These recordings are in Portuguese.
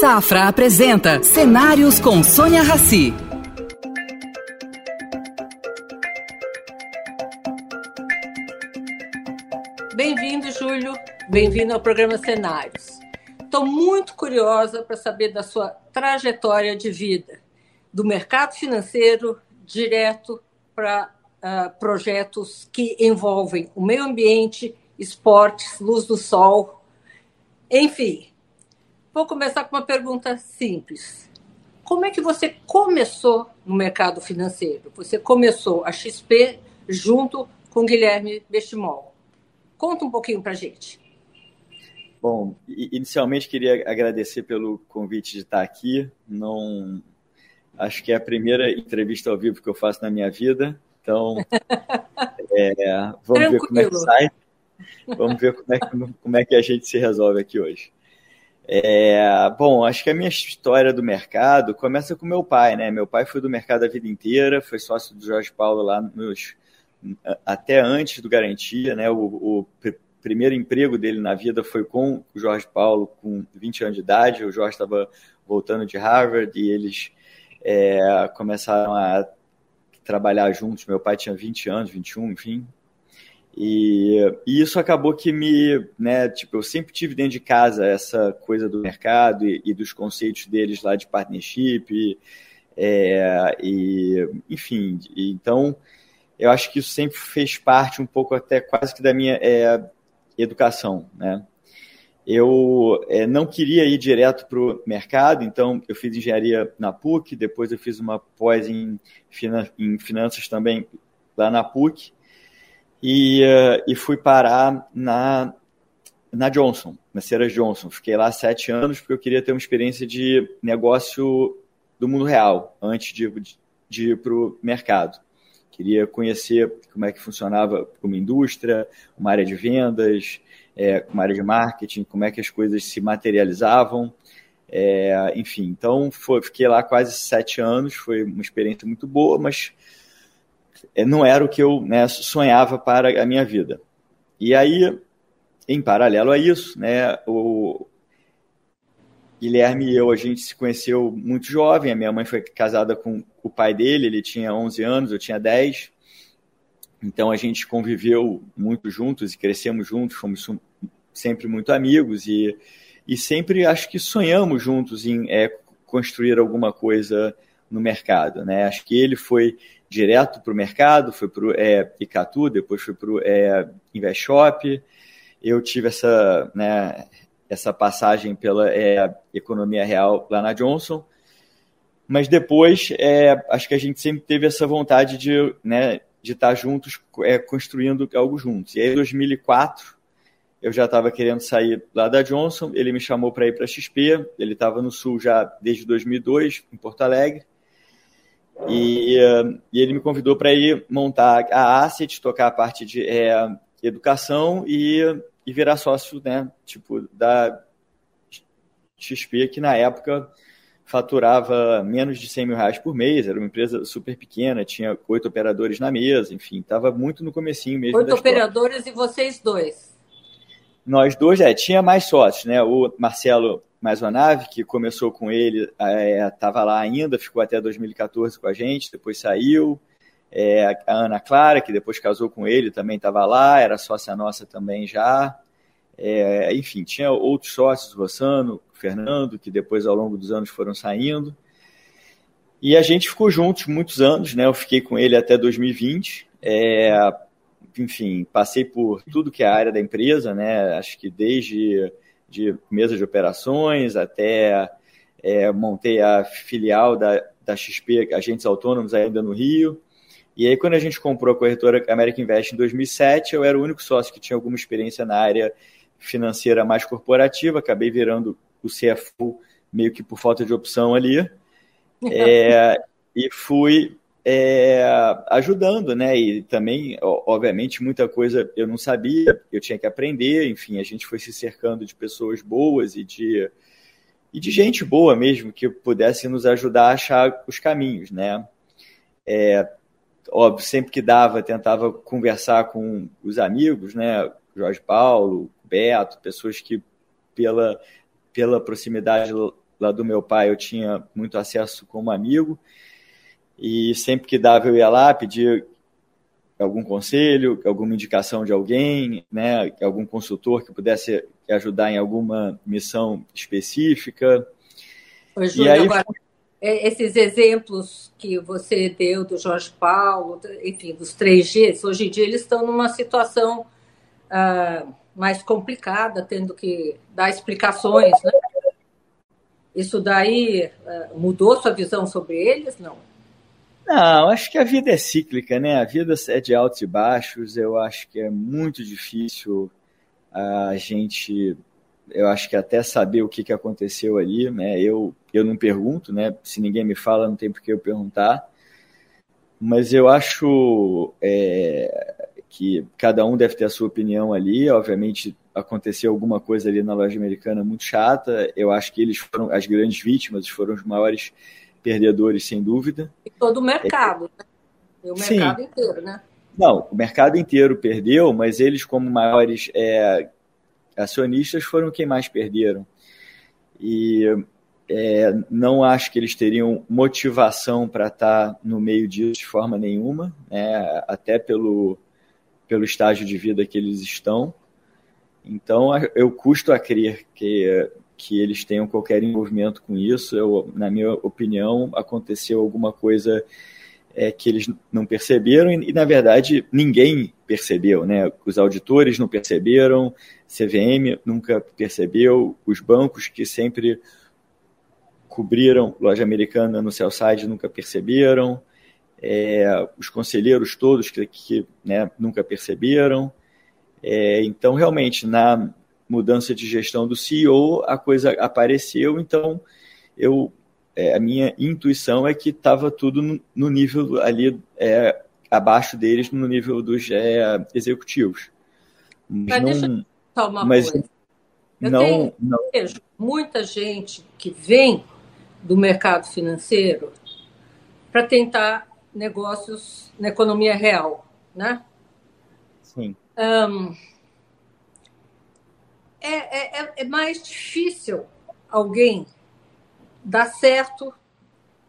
Safra apresenta Cenários com Sônia Rassi. Bem-vindo, Júlio. Bem-vindo ao programa Cenários. Estou muito curiosa para saber da sua trajetória de vida, do mercado financeiro direto para uh, projetos que envolvem o meio ambiente, esportes, luz do sol, enfim. Vou começar com uma pergunta simples. Como é que você começou no mercado financeiro? Você começou a XP junto com Guilherme Bestimol. Conta um pouquinho para gente. Bom, inicialmente queria agradecer pelo convite de estar aqui. Não acho que é a primeira entrevista ao vivo que eu faço na minha vida. Então, é, vamos Tranquilo. ver como é que sai. Vamos ver como é, que, como é que a gente se resolve aqui hoje. É, bom, acho que a minha história do mercado começa com meu pai, né? Meu pai foi do mercado a vida inteira, foi sócio do Jorge Paulo lá nos, até antes do Garantia, né? O, o primeiro emprego dele na vida foi com o Jorge Paulo, com 20 anos de idade. O Jorge estava voltando de Harvard e eles é, começaram a trabalhar juntos. Meu pai tinha 20 anos, 21, enfim. E, e, isso acabou que me, né, tipo, eu sempre tive dentro de casa essa coisa do mercado e, e dos conceitos deles lá de partnership, e, é, e enfim, então eu acho que isso sempre fez parte um pouco até quase que da minha é, educação, né? Eu é, não queria ir direto para o mercado, então eu fiz engenharia na PUC, depois eu fiz uma pós em, em finanças também lá na PUC, e, uh, e fui parar na, na Johnson, na Ceras Johnson. Fiquei lá sete anos porque eu queria ter uma experiência de negócio do mundo real antes de, de ir para o mercado. Queria conhecer como é que funcionava uma indústria, uma área de vendas, é, uma área de marketing, como é que as coisas se materializavam. É, enfim, então foi, fiquei lá quase sete anos, foi uma experiência muito boa, mas não era o que eu né, sonhava para a minha vida. E aí, em paralelo a isso, né, o Guilherme e eu, a gente se conheceu muito jovem, a minha mãe foi casada com o pai dele, ele tinha 11 anos, eu tinha 10, então a gente conviveu muito juntos e crescemos juntos, fomos sempre muito amigos e, e sempre acho que sonhamos juntos em é, construir alguma coisa no mercado, né? Acho que ele foi direto para o mercado, foi para o é, Icatu, depois foi para o é, InvestShop. Eu tive essa, né, essa passagem pela é, economia real lá na Johnson, mas depois é, acho que a gente sempre teve essa vontade de, né, de estar juntos, é, construindo algo juntos. E aí, em 2004, eu já estava querendo sair lá da Johnson, ele me chamou para ir para a XP, ele estava no Sul já desde 2002, em Porto Alegre, e, uh, e ele me convidou para ir montar a Asset, tocar a parte de é, educação e, e virar sócio, né? Tipo, da XP, que na época faturava menos de 100 mil reais por mês, era uma empresa super pequena, tinha oito operadores na mesa, enfim, estava muito no comecinho mesmo. Oito operadores e vocês dois? Nós dois, é, tinha mais sócios, né? O Marcelo mais uma nave que começou com ele, estava é, lá ainda, ficou até 2014 com a gente, depois saiu. É, a Ana Clara, que depois casou com ele, também estava lá, era sócia nossa também já. É, enfim, tinha outros sócios, Rossano, Fernando, que depois ao longo dos anos foram saindo. E a gente ficou juntos muitos anos, né? Eu fiquei com ele até 2020. É, enfim, passei por tudo que é a área da empresa, né? Acho que desde de mesa de operações, até é, montei a filial da, da XP, Agentes Autônomos, ainda no Rio. E aí, quando a gente comprou a corretora American Invest em 2007, eu era o único sócio que tinha alguma experiência na área financeira mais corporativa, acabei virando o CFO meio que por falta de opção ali. É, e fui é, ajudando, né? E também, obviamente, muita coisa eu não sabia, eu tinha que aprender. Enfim, a gente foi se cercando de pessoas boas e de, e de gente boa mesmo que pudesse nos ajudar a achar os caminhos, né? É, óbvio, sempre que dava, tentava conversar com os amigos, né? Jorge Paulo, Beto, pessoas que pela, pela proximidade lá do meu pai eu tinha muito acesso como amigo, e sempre que dava eu ia lá pedir algum conselho, alguma indicação de alguém, né, algum consultor que pudesse ajudar em alguma missão específica. Ô, Júlio, aí, agora, é, esses exemplos que você deu do Jorge Paulo, enfim, dos três Gs, hoje em dia eles estão numa situação uh, mais complicada, tendo que dar explicações, né? Isso daí uh, mudou sua visão sobre eles? Não. Não, acho que a vida é cíclica, né? A vida é de altos e baixos. Eu acho que é muito difícil a gente eu acho que até saber o que, que aconteceu ali, né? Eu, eu não pergunto, né? Se ninguém me fala, não tem por que eu perguntar. Mas eu acho é, que cada um deve ter a sua opinião ali. Obviamente, aconteceu alguma coisa ali na loja americana muito chata. Eu acho que eles foram as grandes vítimas, foram os maiores perdedores, sem dúvida. E todo o mercado, é, né? O mercado sim. inteiro, né? Não, o mercado inteiro perdeu, mas eles, como maiores é, acionistas foram quem mais perderam. E é, não acho que eles teriam motivação para estar tá no meio disso de forma nenhuma, né? até pelo, pelo estágio de vida que eles estão. Então, eu custo a crer que, que eles tenham qualquer envolvimento com isso. Eu, na minha opinião, aconteceu alguma coisa é, que eles não perceberam e, na verdade, ninguém percebeu. Né? Os auditores não perceberam, CVM nunca percebeu, os bancos que sempre cobriram loja americana no sell side nunca perceberam, é, os conselheiros todos que, que né, nunca perceberam. É, então, realmente, na mudança de gestão do CEO, a coisa apareceu. Então, eu, é, a minha intuição é que estava tudo no, no, nível ali é, abaixo deles, no nível dos é, executivos. Mas, Mas não uma Mas coisa. Eu não, tenho, não... vejo muita gente que vem do mercado financeiro para tentar negócios na economia real, né? Sim. Um, é, é, é mais difícil alguém dar certo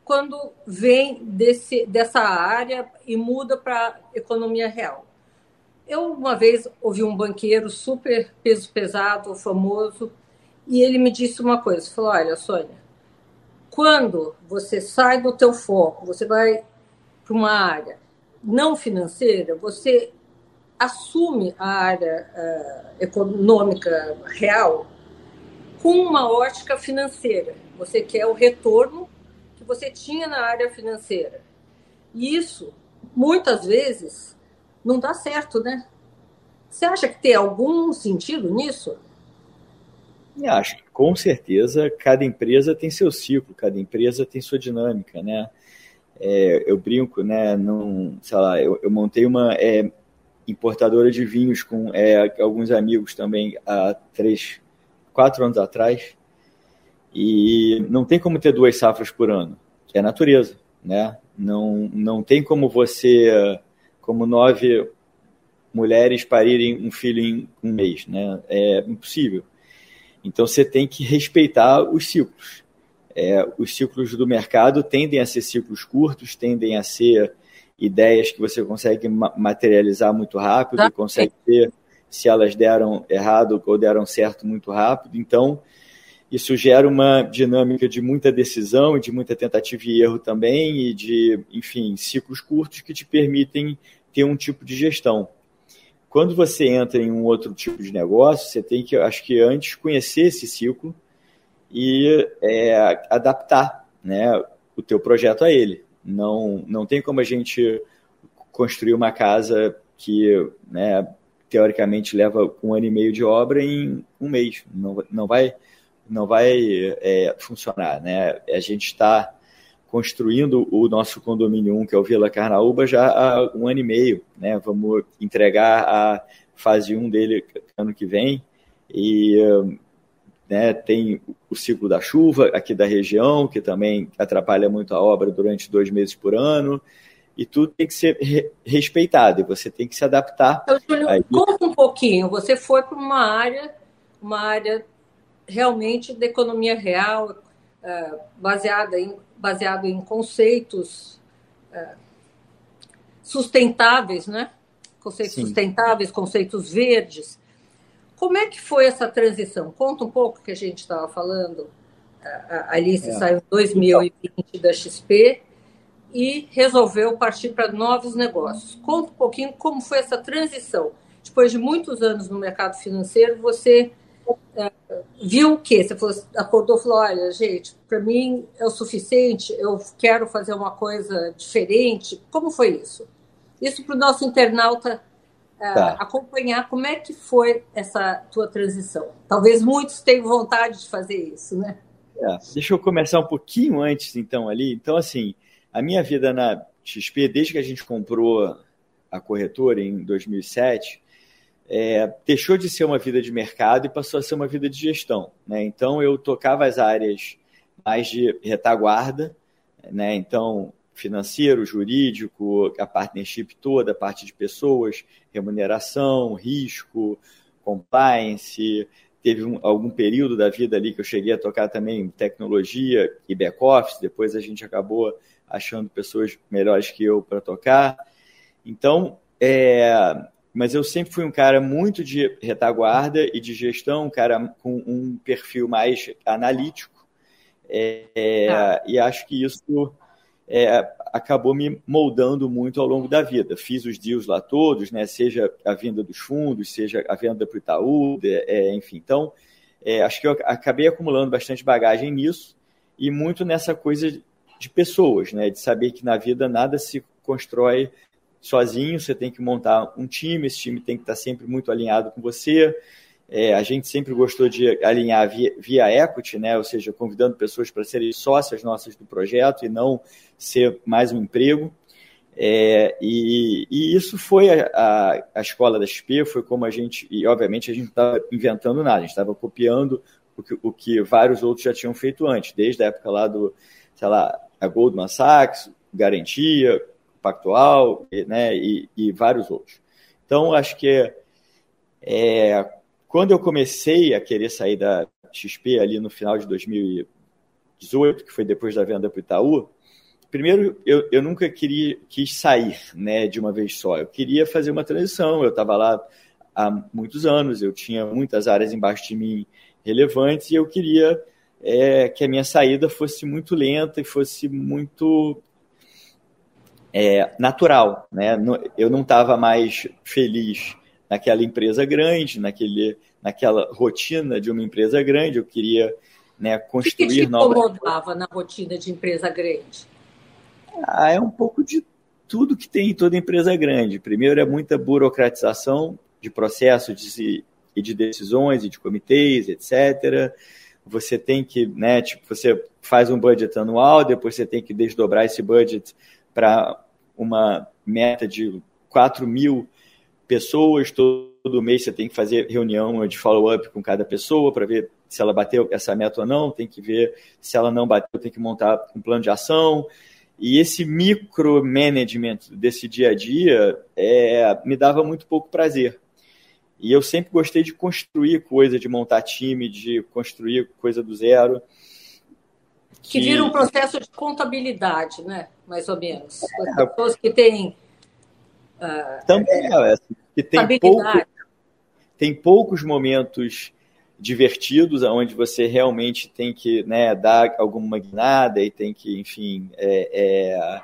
quando vem desse, dessa área e muda para economia real. Eu uma vez ouvi um banqueiro super peso pesado, famoso, e ele me disse uma coisa, falou: "Olha, Sônia, quando você sai do teu foco, você vai para uma área não financeira, você assume a área uh, econômica real com uma ótica financeira. Você quer o retorno que você tinha na área financeira. E isso, muitas vezes, não dá certo, né? Você acha que tem algum sentido nisso? Eu acho que com certeza cada empresa tem seu ciclo, cada empresa tem sua dinâmica, né? É, eu brinco, né? Não, sei lá, eu, eu montei uma é, importadora de vinhos com é, alguns amigos também há três, quatro anos atrás e não tem como ter duas safras por ano, é natureza, né? Não, não tem como você como nove mulheres parirem um filho em um mês, né? É impossível. Então você tem que respeitar os ciclos. É, os ciclos do mercado tendem a ser ciclos curtos, tendem a ser ideias que você consegue materializar muito rápido, tá. consegue ter se elas deram errado ou deram certo muito rápido. Então, isso gera uma dinâmica de muita decisão, de muita tentativa e erro também, e de, enfim, ciclos curtos que te permitem ter um tipo de gestão. Quando você entra em um outro tipo de negócio, você tem que, acho que antes, conhecer esse ciclo e é, adaptar né, o teu projeto a ele. Não, não tem como a gente construir uma casa que, né, teoricamente, leva um ano e meio de obra em um mês. Não, não vai, não vai é, funcionar. Né? A gente está construindo o nosso condomínio 1, que é o Vila Carnaúba, já há um ano e meio. Né? Vamos entregar a fase 1 dele ano que vem. E né, tem o ciclo da chuva aqui da região, que também atrapalha muito a obra durante dois meses por ano. E tudo tem que ser re respeitado, e você tem que se adaptar. Então, Júlio, conta um pouquinho. Você foi para uma área, uma área realmente da economia real, uh, baseada em, baseado em conceitos uh, sustentáveis, né? Conceitos Sim. sustentáveis, conceitos verdes. Como é que foi essa transição? Conta um pouco que a gente estava falando. A Alice é. saiu em 2020 da XP e resolveu partir para novos negócios. Conta um pouquinho como foi essa transição. Depois de muitos anos no mercado financeiro, você é, viu o quê? Você falou, acordou e falou: olha, gente, para mim é o suficiente, eu quero fazer uma coisa diferente. Como foi isso? Isso para o nosso internauta é, tá. acompanhar como é que foi essa tua transição. Talvez muitos tenham vontade de fazer isso, né? É, deixa eu começar um pouquinho antes, então, ali. Então, assim, a minha vida na XP, desde que a gente comprou a corretora em 2007, é, deixou de ser uma vida de mercado e passou a ser uma vida de gestão. Né? Então, eu tocava as áreas mais de retaguarda, né? então, financeiro, jurídico, a partnership toda, a parte de pessoas, remuneração, risco, compliance. Teve um, algum período da vida ali que eu cheguei a tocar também tecnologia e back-office, depois a gente acabou achando pessoas melhores que eu para tocar. Então, é, mas eu sempre fui um cara muito de retaguarda e de gestão, um cara com um perfil mais analítico. É, ah. E acho que isso é, acabou me moldando muito ao longo da vida. Fiz os deals lá todos, né? seja a venda dos fundos, seja a venda para o Itaú, é, enfim. Então, é, acho que eu acabei acumulando bastante bagagem nisso e muito nessa coisa de pessoas, né? de saber que na vida nada se constrói sozinho, você tem que montar um time, esse time tem que estar sempre muito alinhado com você. É, a gente sempre gostou de alinhar via, via equity, né? ou seja, convidando pessoas para serem sócias nossas do projeto e não ser mais um emprego. É, e, e, isso foi a, a, a, escola da XP, foi como a gente, e obviamente a gente não estava inventando nada, a gente estava copiando o que, o que vários outros já tinham feito antes, desde a época lá do, sei lá, a Goldman Sachs, Garantia, Pactual, né, e, e vários outros. Então, acho que é, quando eu comecei a querer sair da XP ali no final de 2018, que foi depois da venda para o Itaú, primeiro eu, eu nunca queria quis sair né, de uma vez só. Eu queria fazer uma transição. Eu estava lá há muitos anos, eu tinha muitas áreas embaixo de mim relevantes e eu queria é, que a minha saída fosse muito lenta e fosse muito é, natural. Né? Eu não estava mais feliz naquela empresa grande, naquele, naquela rotina de uma empresa grande. Eu queria né, construir o que, que te incomodava na rotina de empresa grande? Ah, é um pouco de tudo que tem em toda empresa grande. Primeiro é muita burocratização de processos de, e de decisões e de comitês, etc. Você tem que, né, tipo, você faz um budget anual, depois você tem que desdobrar esse budget para uma meta de 4 mil pessoas, todo mês você tem que fazer reunião de follow-up com cada pessoa para ver se ela bateu essa meta ou não, tem que ver se ela não bateu, tem que montar um plano de ação. E esse micromanagement desse dia a dia é, me dava muito pouco prazer. E eu sempre gostei de construir coisa, de montar time, de construir coisa do zero. Que, que vira um processo de contabilidade, né? Mais ou menos. As é. pessoas que têm. Uh, Também é, assim, que tem, pouco, tem poucos momentos divertidos, onde você realmente tem que né, dar alguma guinada e tem que, enfim, é, é,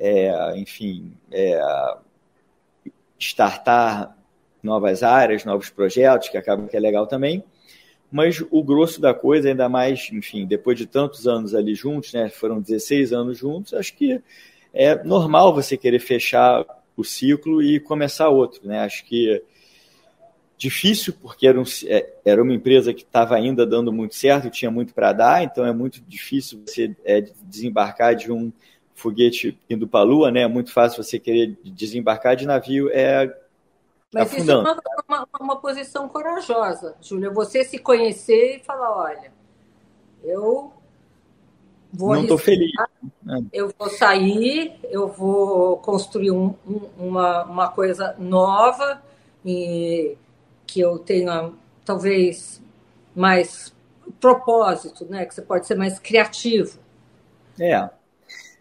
é, enfim, é, startar novas áreas, novos projetos, que acaba que é legal também. Mas o grosso da coisa, ainda mais, enfim, depois de tantos anos ali juntos, né, foram 16 anos juntos, acho que é normal você querer fechar o ciclo e começar outro, né? Acho que difícil porque era, um, é, era uma empresa que estava ainda dando muito certo, tinha muito para dar, então é muito difícil você é, desembarcar de um foguete indo para a Lua, né? É muito fácil você querer desembarcar de navio, é mas afundando. isso é uma, uma, uma, posição corajosa, Júlia. Você se conhecer e falar, olha, eu vou não estou feliz. Né? Eu vou sair, eu vou construir um, um, uma, uma coisa nova e que eu tenha talvez mais propósito, né? Que você pode ser mais criativo. É.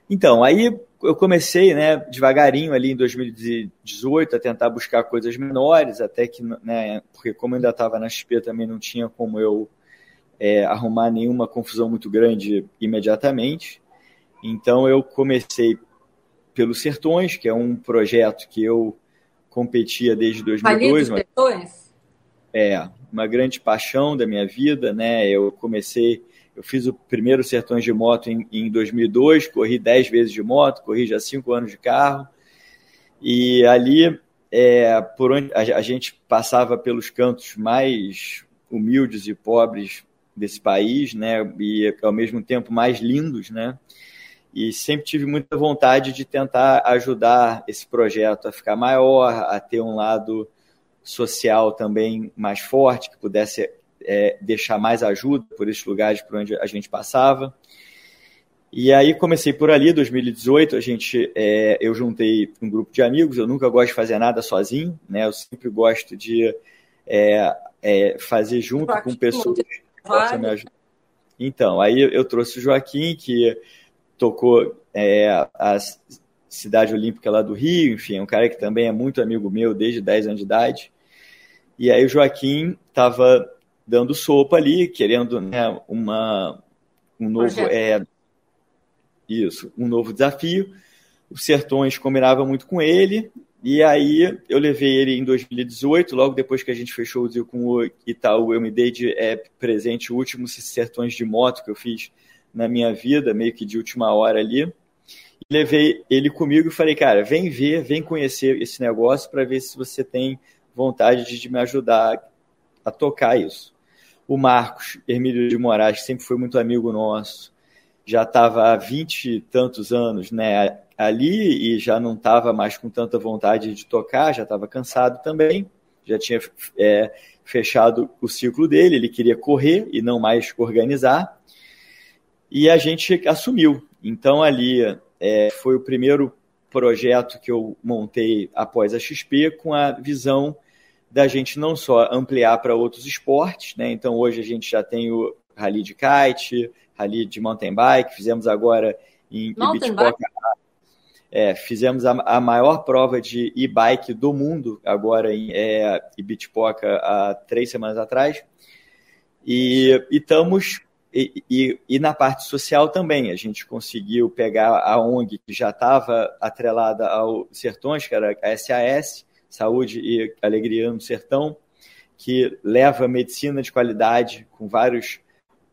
Então, aí eu comecei, né, devagarinho ali em 2018 a tentar buscar coisas menores, até que, né, porque como eu ainda estava na XP também não tinha como eu é, arrumar nenhuma confusão muito grande imediatamente. Então eu comecei pelos Sertões, que é um projeto que eu competia desde 2002. Mas, Sertões? É, uma grande paixão da minha vida, né? Eu comecei, eu fiz o primeiro Sertões de Moto em, em 2002, corri 10 vezes de moto, corri já 5 anos de carro, e ali, é, por onde a, a gente passava pelos cantos mais humildes e pobres desse país, né? E ao mesmo tempo mais lindos, né? e sempre tive muita vontade de tentar ajudar esse projeto a ficar maior, a ter um lado social também mais forte, que pudesse é, deixar mais ajuda por esses lugares por onde a gente passava. E aí comecei por ali, 2018, a gente, é, eu juntei um grupo de amigos, eu nunca gosto de fazer nada sozinho, né? Eu sempre gosto de é, é fazer junto com pessoas me ajudar. Então, aí eu trouxe o Joaquim, que tocou é, a Cidade Olímpica lá do Rio, enfim, é um cara que também é muito amigo meu desde 10 anos de idade. E aí o Joaquim estava dando sopa ali, querendo né, uma, um novo. É, isso, um novo desafio. Os Sertões combinava muito com ele, e aí eu levei ele em 2018, logo depois que a gente fechou o deal com o Itaú, eu me dei de é, presente o último Sertões de moto que eu fiz na minha vida, meio que de última hora ali. Levei ele comigo e falei, cara, vem ver, vem conhecer esse negócio para ver se você tem vontade de me ajudar a tocar isso. O Marcos Hermílio de Moraes, que sempre foi muito amigo nosso, já estava há vinte e tantos anos né, ali e já não estava mais com tanta vontade de tocar, já estava cansado também, já tinha é, fechado o ciclo dele, ele queria correr e não mais organizar e a gente assumiu. Então, ali é, foi o primeiro projeto que eu montei após a XP, com a visão da gente não só ampliar para outros esportes, né? Então, hoje a gente já tem o rally de kite, rally de mountain bike, fizemos agora em Ibitipoca. É, fizemos a, a, maior prova de e-bike do mundo agora em é, Ibitipoca há três semanas atrás. E, e estamos e, e, e, na parte social também, a gente conseguiu pegar a ONG que já estava atrelada ao Sertões, que era a SAS, Saúde e Alegria no Sertão, que leva medicina de qualidade com vários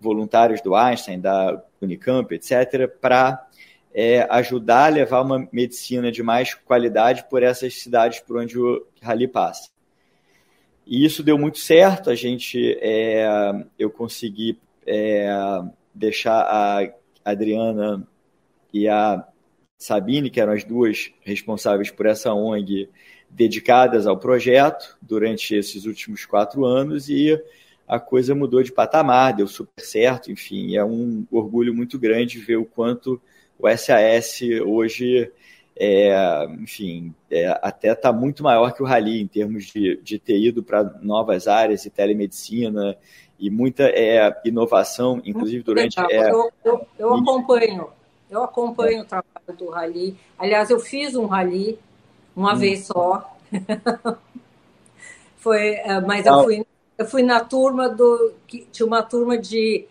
voluntários do Einstein, da Unicamp, etc., para é, ajudar a levar uma medicina de mais qualidade por essas cidades por onde o Rally passa. E isso deu muito certo, a gente, é, eu consegui é, deixar a Adriana e a Sabine, que eram as duas responsáveis por essa ONG, dedicadas ao projeto durante esses últimos quatro anos e a coisa mudou de patamar, deu super certo, enfim, é um orgulho muito grande ver o quanto o SAS hoje, é, enfim, é, até está muito maior que o Rally em termos de, de ter ido para novas áreas e telemedicina e muita é, inovação, inclusive durante. É... Eu, eu, eu, acompanho, eu acompanho o trabalho do Rally. Aliás, eu fiz um Rally uma hum. vez só. Foi, é, mas eu fui, eu fui na turma do. Tinha uma turma de,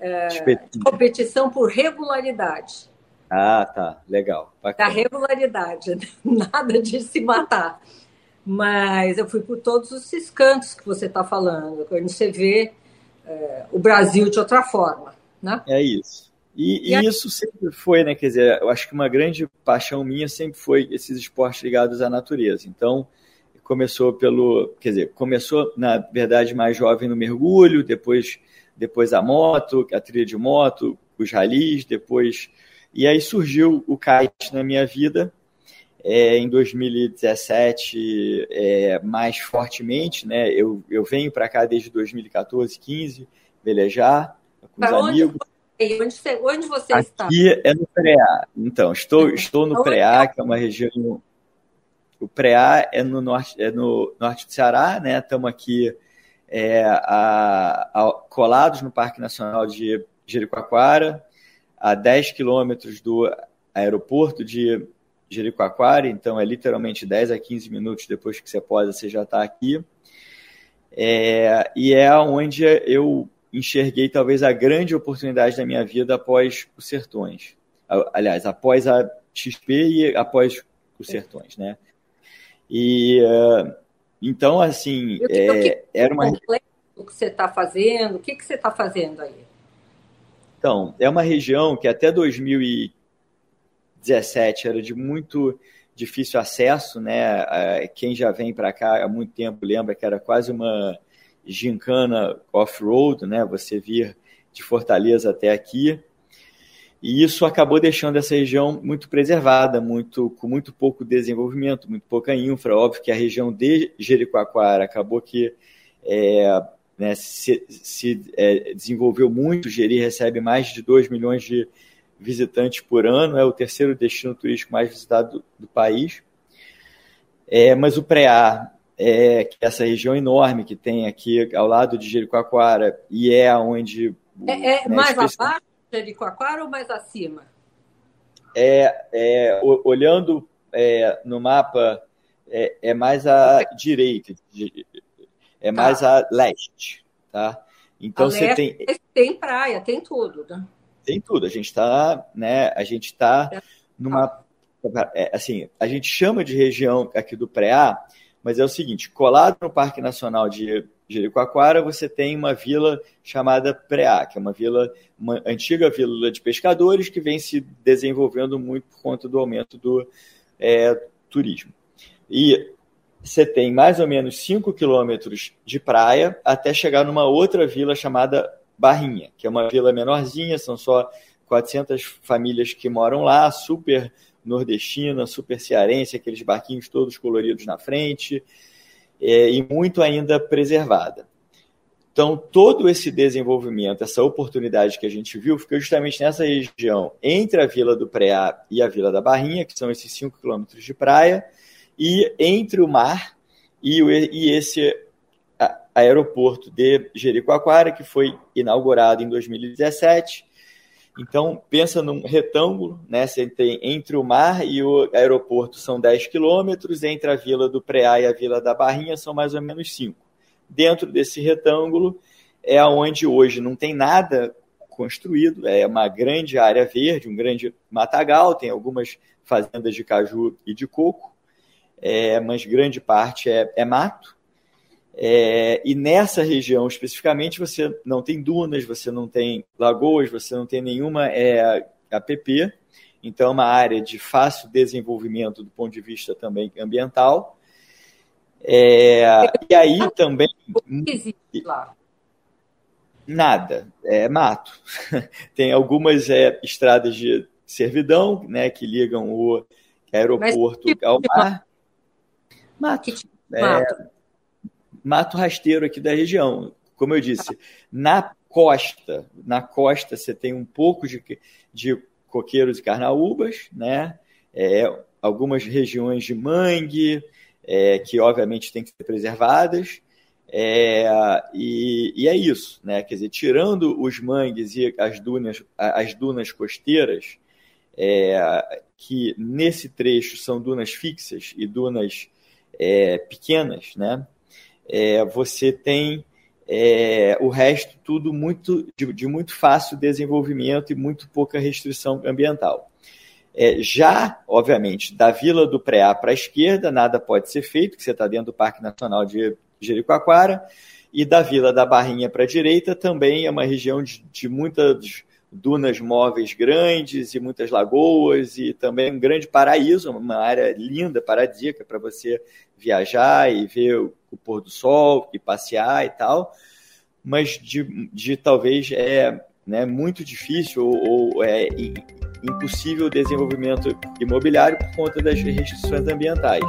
é, de competição por regularidade. Ah, tá, legal. Bacana. Da regularidade, nada de se matar. Mas eu fui por todos esses cantos que você está falando, quando você vê é, o Brasil de outra forma. Né? É isso. E, e, e isso sempre foi, né? Quer dizer, eu acho que uma grande paixão minha sempre foi esses esportes ligados à natureza. Então, começou pelo. Quer dizer, começou, na verdade, mais jovem no mergulho, depois, depois a moto, a trilha de moto, os ralis, depois. E aí surgiu o kite na minha vida, é, em 2017 é, mais fortemente, né? Eu, eu venho para cá desde 2014, 15, velejar com pra os amigos. Onde você, onde você Aqui está? Aqui é no Preá. Então, estou, estou no Preá, que é uma região. O Preá é no norte, é no norte do Ceará, né? Estamos aqui é, a, a, colados no Parque Nacional de Jericoacoara, a 10 quilômetros do aeroporto de Jericoacoara, então é literalmente 10 a 15 minutos depois que você pode, você já está aqui. É, e é onde eu enxerguei talvez a grande oportunidade da minha vida após os Sertões. Aliás, após a XP e após os Sertões, né? E uh, então, assim, é, era uma. O que você está fazendo? O que, que você está fazendo aí? Então, é uma região que até 2017 era de muito difícil acesso, né? Quem já vem para cá há muito tempo lembra que era quase uma gincana off-road, né? Você vir de Fortaleza até aqui. E isso acabou deixando essa região muito preservada, muito com muito pouco desenvolvimento, muito pouca infra. Óbvio que a região de Jericoacoara acabou que é, né, se, se é, desenvolveu muito. Jeri recebe mais de 2 milhões de visitantes por ano, é o terceiro destino turístico mais visitado do, do país. É, mas o Preá, é, que é essa região enorme que tem aqui ao lado de Jericoacoara, e é onde. É, é né, mais abaixo de Jericoacoara ou mais acima? É, é olhando é, no mapa, é, é, mais à direita, é mais tá. a leste, tá? Então a você leste, tem. Tem praia, tem tudo, né? Tem tudo. A gente está, né? A gente está numa. É, assim, a gente chama de região aqui do Preá mas é o seguinte: colado no Parque Nacional de Jericoacoara, você tem uma vila chamada Preá, que é uma vila, uma antiga vila de pescadores que vem se desenvolvendo muito por conta do aumento do é, turismo. E você tem mais ou menos 5 quilômetros de praia até chegar numa outra vila chamada Barrinha, que é uma vila menorzinha, são só 400 famílias que moram lá, super nordestina, super cearense, aqueles barquinhos todos coloridos na frente, é, e muito ainda preservada. Então, todo esse desenvolvimento, essa oportunidade que a gente viu, ficou justamente nessa região, entre a Vila do Preá e a Vila da Barrinha, que são esses 5 quilômetros de praia, e entre o mar e, o, e esse aeroporto de Jericoacoara, que foi inaugurado em 2017 então, pensa num retângulo, né? Você tem entre o mar e o aeroporto são 10 quilômetros, entre a vila do Preá e a vila da Barrinha são mais ou menos 5. Dentro desse retângulo é onde hoje não tem nada construído, é uma grande área verde, um grande matagal, tem algumas fazendas de caju e de coco, é, mas grande parte é, é mato. É, e nessa região especificamente você não tem dunas, você não tem lagoas, você não tem nenhuma é, APP, então é uma área de fácil desenvolvimento do ponto de vista também ambiental. É, e aí também. O que existe lá? Nada, é mato. tem algumas é, estradas de servidão né, que ligam o aeroporto tipo ao mar. Mato. Tipo mato? É, mato rasteiro aqui da região. Como eu disse, na costa, na costa você tem um pouco de, de coqueiros e carnaúbas, né? É, algumas regiões de mangue, é, que obviamente têm que ser preservadas. É, e, e, é isso, né? Quer dizer, tirando os mangues e as dunas, as dunas costeiras, é, que nesse trecho são dunas fixas e dunas é, pequenas, né? É, você tem é, o resto tudo muito de, de, muito fácil desenvolvimento e muito pouca restrição ambiental. É, já, obviamente, da Vila do Preá para a esquerda, nada pode ser feito, que você está dentro do Parque Nacional de Jericoacoara, e da Vila da Barrinha para a direita também é uma região de, de muitas dunas móveis grandes e muitas lagoas e também um grande paraíso, uma área linda, paradisíaca para você viajar e ver o, pôr do sol e passear e tal, mas de, de talvez é né, muito difícil ou, ou é impossível desenvolvimento imobiliário por conta das restrições ambientais.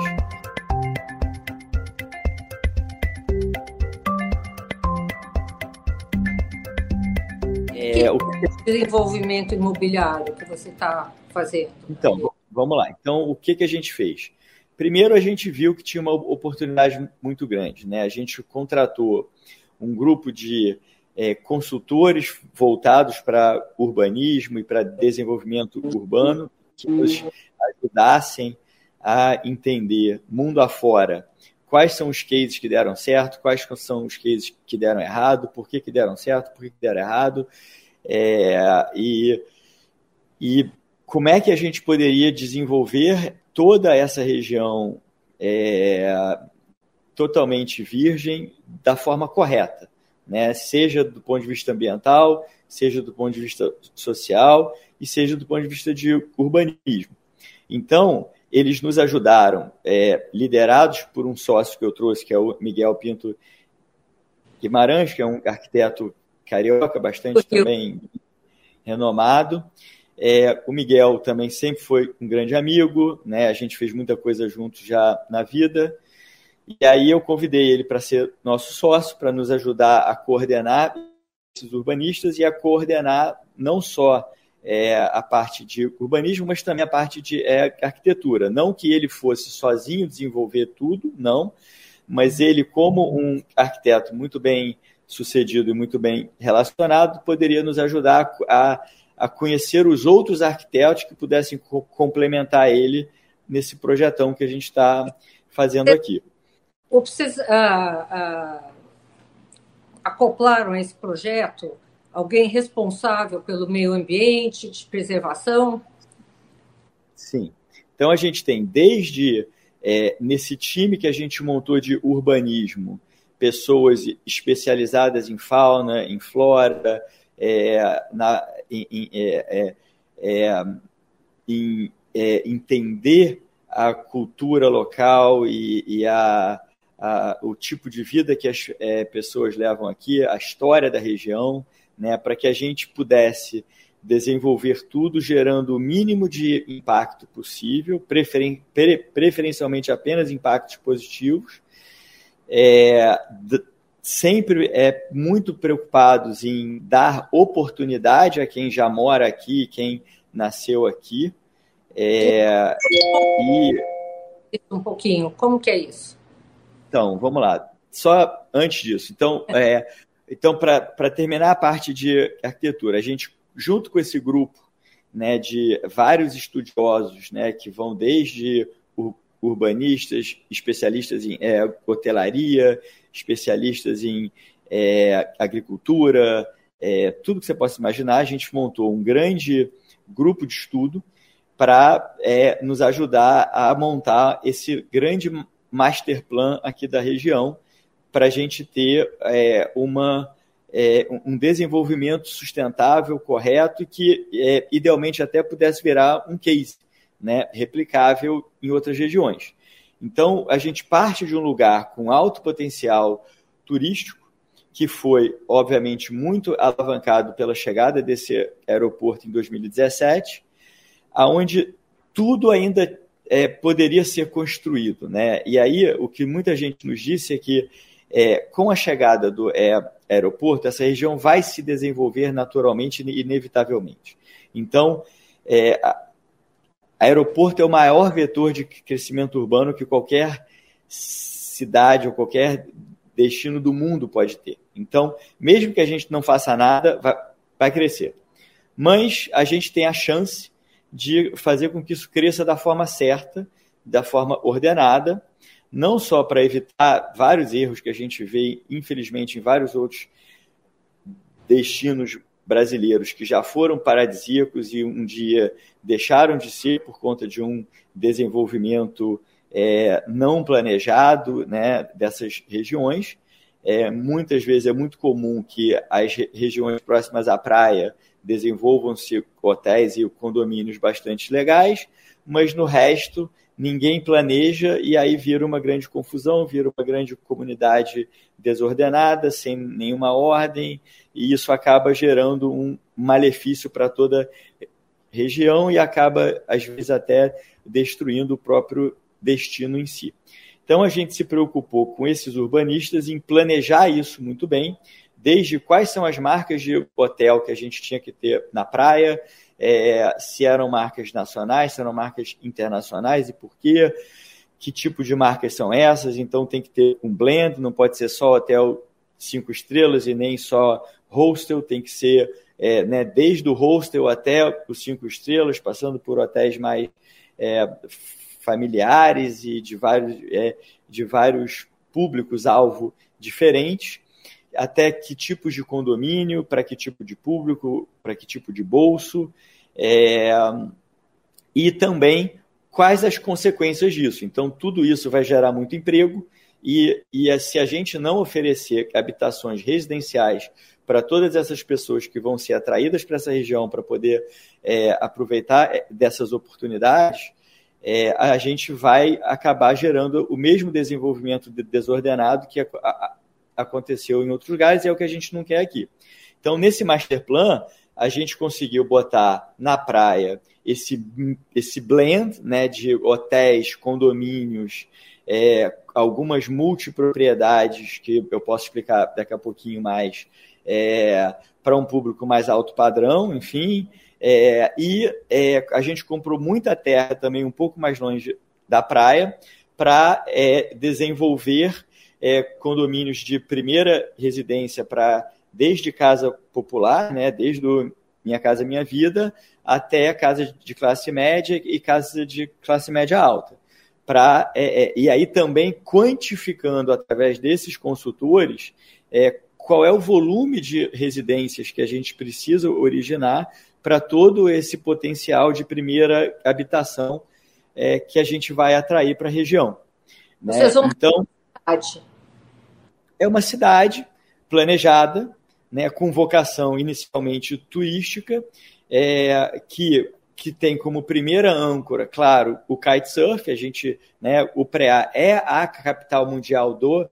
É, o desenvolvimento imobiliário que você está fazendo? Então, vamos lá. Então, o que, que a gente fez? Primeiro, a gente viu que tinha uma oportunidade muito grande. Né? A gente contratou um grupo de é, consultores voltados para urbanismo e para desenvolvimento urbano, que nos ajudassem a entender, mundo afora, quais são os cases que deram certo, quais são os cases que deram errado, por que, que deram certo, por que, que deram errado, é, e, e como é que a gente poderia desenvolver toda essa região é, totalmente virgem da forma correta né? seja do ponto de vista ambiental, seja do ponto de vista social e seja do ponto de vista de urbanismo. Então, eles nos ajudaram, é, liderados por um sócio que eu trouxe, que é o Miguel Pinto Guimarães, que é um arquiteto carioca, bastante também renomado. É, o Miguel também sempre foi um grande amigo, né? a gente fez muita coisa juntos já na vida. E aí eu convidei ele para ser nosso sócio, para nos ajudar a coordenar esses urbanistas e a coordenar não só é, a parte de urbanismo, mas também a parte de é, arquitetura. Não que ele fosse sozinho desenvolver tudo, não, mas ele, como um arquiteto muito bem sucedido e muito bem relacionado, poderia nos ajudar a, a conhecer os outros arquitetos que pudessem complementar ele nesse projetão que a gente está fazendo aqui vocês ah, ah, acoplaram a esse projeto alguém responsável pelo meio ambiente, de preservação? Sim. Então a gente tem desde é, nesse time que a gente montou de urbanismo, pessoas especializadas em fauna, em flora, é, na, em, é, é, é em é, entender a cultura local e, e a, a, o tipo de vida que as pessoas levam aqui, a história da região, né, para que a gente pudesse desenvolver tudo gerando o mínimo de impacto possível, preferen pre preferencialmente apenas impactos positivos, é, sempre é muito preocupados em dar oportunidade a quem já mora aqui, quem nasceu aqui. É, e um pouquinho, como que é isso? Então, vamos lá. Só antes disso. Então, é, então para terminar a parte de arquitetura, a gente, junto com esse grupo né, de vários estudiosos né, que vão desde urbanistas, especialistas em é, hotelaria, especialistas em é, agricultura, é, tudo que você possa imaginar, a gente montou um grande grupo de estudo para é, nos ajudar a montar esse grande master plan aqui da região para a gente ter é, uma, é, um desenvolvimento sustentável, correto e que é, idealmente até pudesse virar um case né, replicável em outras regiões. Então, a gente parte de um lugar com alto potencial turístico, que foi, obviamente, muito alavancado pela chegada desse aeroporto em 2017, aonde tudo ainda é, poderia ser construído. Né? E aí, o que muita gente nos disse é que, é, com a chegada do é, aeroporto, essa região vai se desenvolver naturalmente e inevitavelmente. Então, é, aeroporto é o maior vetor de crescimento urbano que qualquer cidade ou qualquer destino do mundo pode ter. Então, mesmo que a gente não faça nada, vai, vai crescer. Mas a gente tem a chance de fazer com que isso cresça da forma certa, da forma ordenada, não só para evitar vários erros que a gente vê, infelizmente, em vários outros destinos brasileiros que já foram paradisíacos e um dia deixaram de ser por conta de um desenvolvimento é, não planejado né, dessas regiões. É, muitas vezes é muito comum que as regiões próximas à praia desenvolvam-se hotéis e condomínios bastante legais, mas no resto ninguém planeja e aí vira uma grande confusão, vira uma grande comunidade desordenada, sem nenhuma ordem, e isso acaba gerando um malefício para toda região e acaba, às vezes, até destruindo o próprio destino em si. Então, a gente se preocupou com esses urbanistas em planejar isso muito bem, desde quais são as marcas de hotel que a gente tinha que ter na praia, é, se eram marcas nacionais, se eram marcas internacionais e por quê, que tipo de marcas são essas. Então tem que ter um blend, não pode ser só hotel cinco estrelas e nem só hostel, tem que ser é, né, desde o hostel até os cinco estrelas, passando por hotéis mais é, familiares e de vários, é, de vários públicos-alvo diferentes, até que tipos de condomínio, para que tipo de público, para que tipo de bolso, é, e também quais as consequências disso. Então, tudo isso vai gerar muito emprego, e, e se a gente não oferecer habitações residenciais para todas essas pessoas que vão ser atraídas para essa região para poder é, aproveitar é, dessas oportunidades, é, a gente vai acabar gerando o mesmo desenvolvimento desordenado que a, aconteceu em outros lugares e é o que a gente não quer aqui. Então, nesse master plan, a gente conseguiu botar na praia esse, esse blend né, de hotéis, condomínios, é, algumas multipropriedades, que eu posso explicar daqui a pouquinho mais, é, para um público mais alto padrão, enfim. É, e é, a gente comprou muita terra também um pouco mais longe da praia para é, desenvolver é, condomínios de primeira residência para desde casa popular, né, desde o Minha Casa Minha Vida, até casa de classe média e casa de classe média alta. Pra, é, é, e aí também quantificando através desses consultores é, qual é o volume de residências que a gente precisa originar para todo esse potencial de primeira habitação é, que a gente vai atrair para a região. Né? Então, é uma cidade planejada, né, com vocação inicialmente turística, é, que, que tem como primeira âncora, claro, o kitesurf. A gente, né, o PREA é a capital mundial do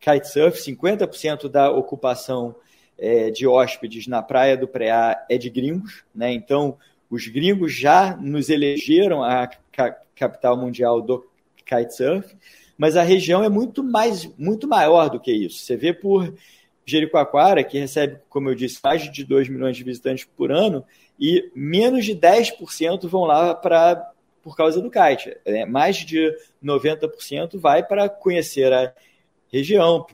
kitesurf, 50% da ocupação é, de hóspedes na praia do Preá é de gringos, né? Então, os gringos já nos elegeram a capital mundial do kitesurf, mas a região é muito mais, muito maior do que isso. Você vê por Jericoacoara, que recebe, como eu disse, mais de 2 milhões de visitantes por ano, e menos de 10% vão lá para por causa do kite. É, mais de 90% vai para conhecer a região,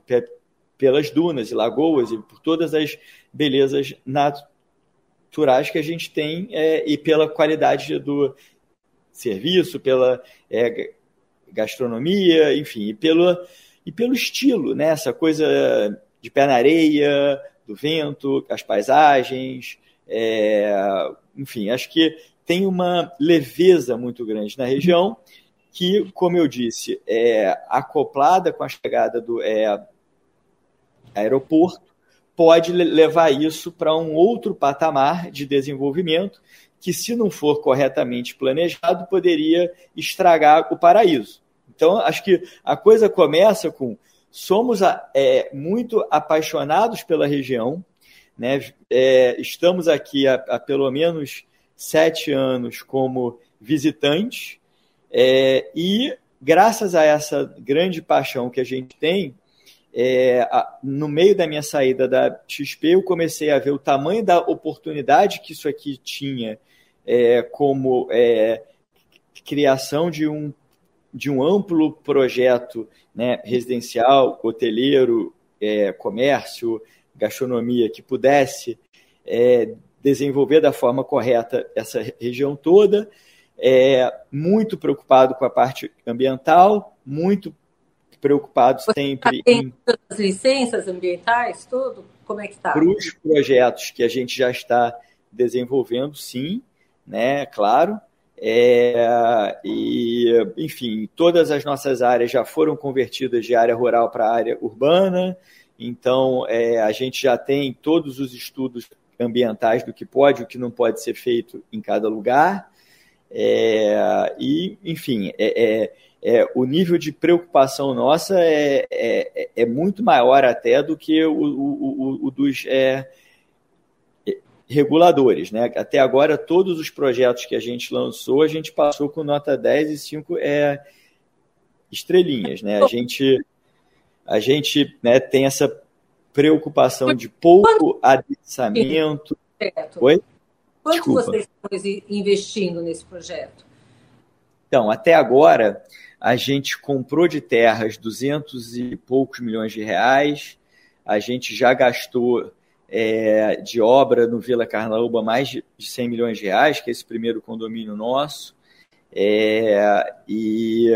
pelas dunas e lagoas e por todas as belezas naturais que a gente tem é, e pela qualidade do serviço, pela é, gastronomia, enfim, e pelo, e pelo estilo, né? essa coisa de pé na areia, do vento, as paisagens, é, enfim, acho que tem uma leveza muito grande na região que, como eu disse, é acoplada com a chegada do é, aeroporto, pode levar isso para um outro patamar de desenvolvimento que, se não for corretamente planejado, poderia estragar o paraíso. Então, acho que a coisa começa com somos é, muito apaixonados pela região, né? É, estamos aqui há, há, pelo menos sete anos como visitantes, é, e graças a essa grande paixão que a gente tem, é, no meio da minha saída da XP, eu comecei a ver o tamanho da oportunidade que isso aqui tinha é, como é, criação de um, de um amplo projeto né, residencial, hoteleiro, é, comércio, gastronomia, que pudesse é, desenvolver da forma correta essa região toda. É, muito preocupado com a parte ambiental, muito preocupado Você sempre tem em as licenças ambientais, tudo? Como é que está? Para os projetos que a gente já está desenvolvendo, sim, né? Claro. É, e, enfim, todas as nossas áreas já foram convertidas de área rural para área urbana, então é, a gente já tem todos os estudos ambientais do que pode e o que não pode ser feito em cada lugar. É, e, enfim, é, é, o nível de preocupação nossa é, é, é, muito maior até do que o, o, o, o dos é, reguladores. Né? Até agora, todos os projetos que a gente lançou, a gente passou com nota 10 e 5 é, estrelinhas. Né? A gente, a gente né, tem essa preocupação de pouco adensamento. Oi? Quanto Desculpa. vocês estão investindo nesse projeto? Então, até agora, a gente comprou de terras 200 e poucos milhões de reais, a gente já gastou é, de obra no Vila Carnaúba mais de 100 milhões de reais, que é esse primeiro condomínio nosso. É, e,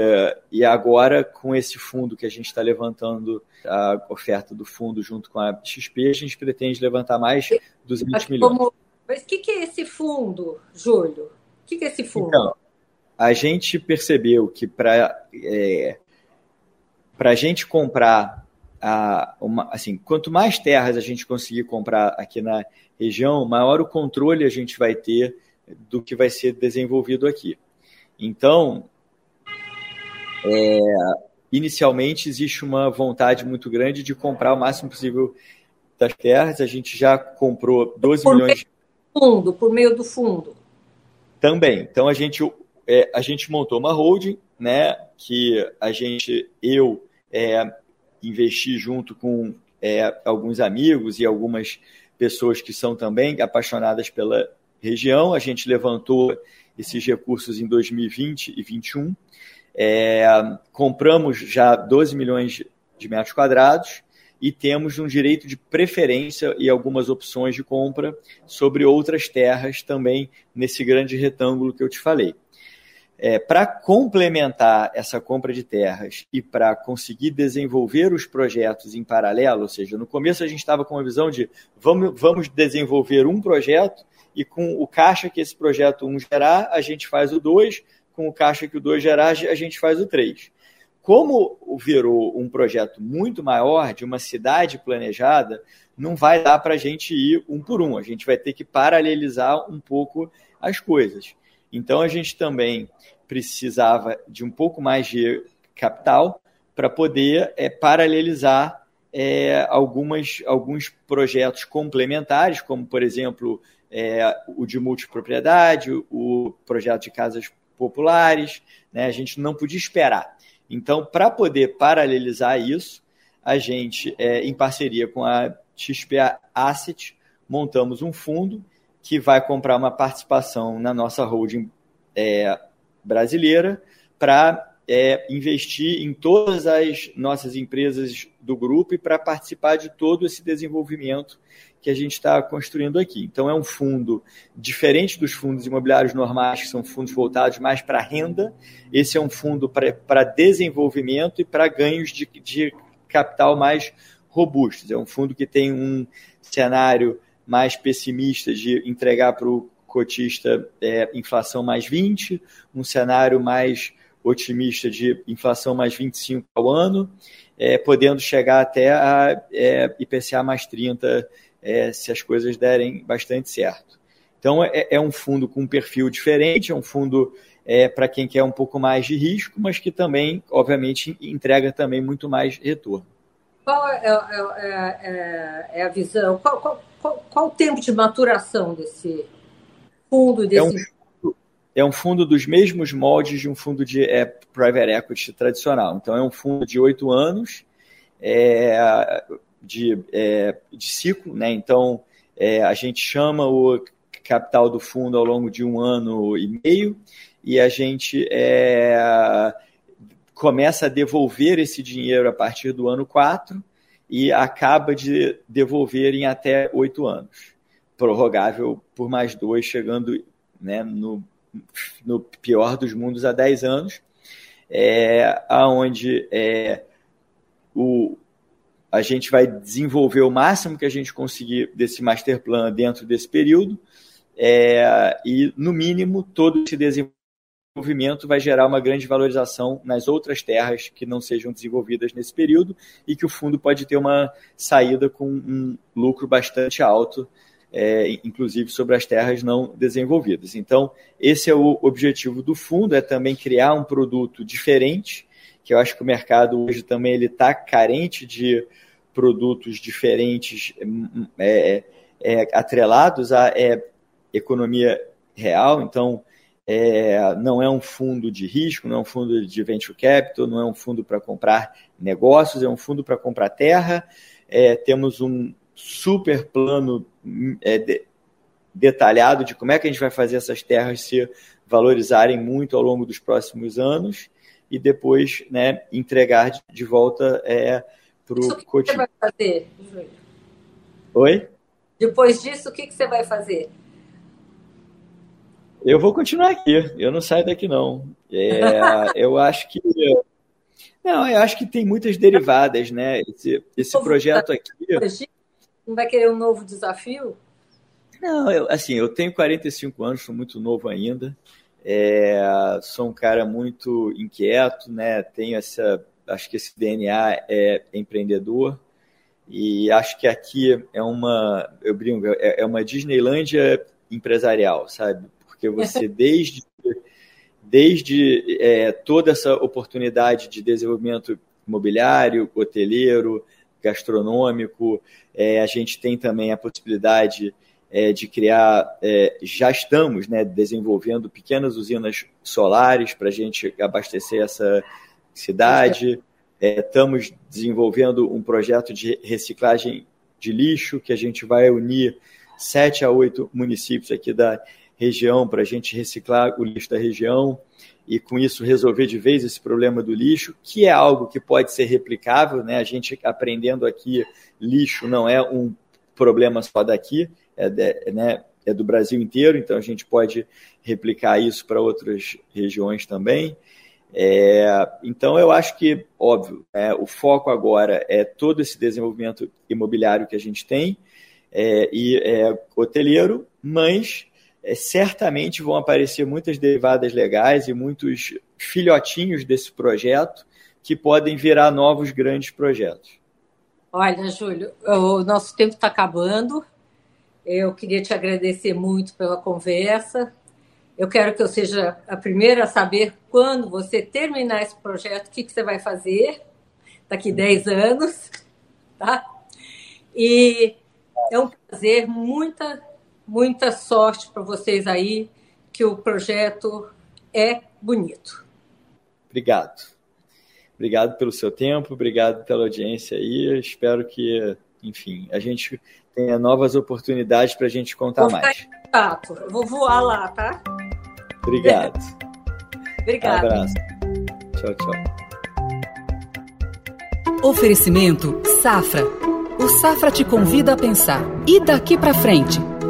e agora, com esse fundo que a gente está levantando, a oferta do fundo junto com a XP, a gente pretende levantar mais 200 milhões. Como... Mas o que, que, é esse fundo, Júlio? O que, que, é esse fundo? Então, a gente percebeu que para é, a gente comprar a, uma, assim, quanto mais terras a gente conseguir comprar aqui na região, maior o controle a gente vai ter do que vai ser desenvolvido aqui. Então, é, inicialmente existe uma vontade muito grande de comprar o máximo possível das terras. A gente já comprou 12 por milhões. Meio do fundo, por meio do fundo. Também. Então a gente, é, a gente montou uma holding, né? Que a gente, eu é, investi junto com é, alguns amigos e algumas pessoas que são também apaixonadas pela região. A gente levantou esses recursos em 2020 e 2021. É, compramos já 12 milhões de metros quadrados e temos um direito de preferência e algumas opções de compra sobre outras terras também nesse grande retângulo que eu te falei. É, para complementar essa compra de terras e para conseguir desenvolver os projetos em paralelo, ou seja, no começo a gente estava com a visão de vamos, vamos desenvolver um projeto e com o caixa que esse projeto 1 gerar, a gente faz o 2, com o caixa que o 2 gerar, a gente faz o 3. Como virou um projeto muito maior, de uma cidade planejada, não vai dar para a gente ir um por um, a gente vai ter que paralelizar um pouco as coisas. Então a gente também precisava de um pouco mais de capital para poder é, paralelizar é, algumas, alguns projetos complementares, como, por exemplo, é, o de multipropriedade, o projeto de casas populares, né? a gente não podia esperar. Então, para poder paralelizar isso, a gente, é, em parceria com a XP Asset, montamos um fundo que vai comprar uma participação na nossa holding é, brasileira para é, investir em todas as nossas empresas do grupo e para participar de todo esse desenvolvimento que a gente está construindo aqui. Então, é um fundo diferente dos fundos imobiliários normais, que são fundos voltados mais para renda. Esse é um fundo para desenvolvimento e para ganhos de, de capital mais robustos. É um fundo que tem um cenário mais pessimista de entregar para o cotista é, inflação mais 20, um cenário mais otimista de inflação mais 25 ao ano, é, podendo chegar até a é, IPCA mais 30 é, se as coisas derem bastante certo. Então, é, é um fundo com um perfil diferente, é um fundo é, para quem quer um pouco mais de risco, mas que também, obviamente, entrega também muito mais retorno. Qual é, a visão? Qual, qual, qual, qual, o tempo de maturação desse fundo? Desse... Um, é um, fundo dos mesmos moldes de um fundo de é, private equity tradicional. Então, é um fundo de oito anos, é, de, é, de ciclo, né? Então é, a gente chama o capital do fundo ao longo de um ano e meio e a gente é, começa a devolver esse dinheiro a partir do ano 4 e acaba de devolver em até oito anos, prorrogável por mais dois, chegando né, no, no pior dos mundos a 10 anos, é, aonde é, o, a gente vai desenvolver o máximo que a gente conseguir desse master plan dentro desse período, é, e, no mínimo, todo esse desenvolvimento vai gerar uma grande valorização nas outras terras que não sejam desenvolvidas nesse período e que o fundo pode ter uma saída com um lucro bastante alto, é, inclusive sobre as terras não desenvolvidas. Então, esse é o objetivo do fundo, é também criar um produto diferente, que eu acho que o mercado hoje também ele está carente de produtos diferentes é, é, atrelados à é, economia real. Então, é, não é um fundo de risco, não é um fundo de venture capital, não é um fundo para comprar negócios, é um fundo para comprar terra. É, temos um super plano é, de, detalhado de como é que a gente vai fazer essas terras se valorizarem muito ao longo dos próximos anos. e depois né, entregar de volta é, para o cotidiano. O que você vai fazer, Júlio? Oi? Depois disso, o que, que você vai fazer? Eu vou continuar aqui, eu não saio daqui não. É, eu acho que não, eu acho que tem muitas derivadas, né? Esse, esse projeto aqui. Não vai querer um novo desafio? Não, eu, assim, eu tenho 45 anos, sou muito novo ainda. É, sou um cara muito inquieto, né? Tenho essa, acho que esse DNA é empreendedor e acho que aqui é uma, eu brinco, é, é uma Disneylândia empresarial, sabe? Porque você desde desde é, toda essa oportunidade de desenvolvimento imobiliário, hoteleiro, gastronômico, é, a gente tem também a possibilidade é, de criar, é, já estamos né, desenvolvendo pequenas usinas solares para a gente abastecer essa cidade. É, estamos desenvolvendo um projeto de reciclagem de lixo que a gente vai unir sete a oito municípios aqui da região para a gente reciclar o lixo da região e com isso resolver de vez esse problema do lixo, que é algo que pode ser replicável, né? A gente aprendendo aqui, lixo não é um problema só daqui, é, de, né, é do Brasil inteiro, então a gente pode replicar isso para outras regiões também. É, então eu acho que, óbvio, é, o foco agora é todo esse desenvolvimento imobiliário que a gente tem é, e é, hoteleiro, mas é, certamente vão aparecer muitas derivadas legais e muitos filhotinhos desse projeto que podem virar novos grandes projetos. Olha, Júlio, o nosso tempo está acabando. Eu queria te agradecer muito pela conversa. Eu quero que eu seja a primeira a saber quando você terminar esse projeto, o que, que você vai fazer daqui 10 anos. Tá? E é um prazer, muita muita sorte para vocês aí, que o projeto é bonito. Obrigado. Obrigado pelo seu tempo, obrigado pela audiência aí. Espero que, enfim, a gente tenha novas oportunidades para a gente contar vou mais. Contato. Eu vou voar lá, tá? Obrigado. Obrigada. Um abraço. Tchau, tchau. Oferecimento Safra. O Safra te convida a pensar. E daqui para frente?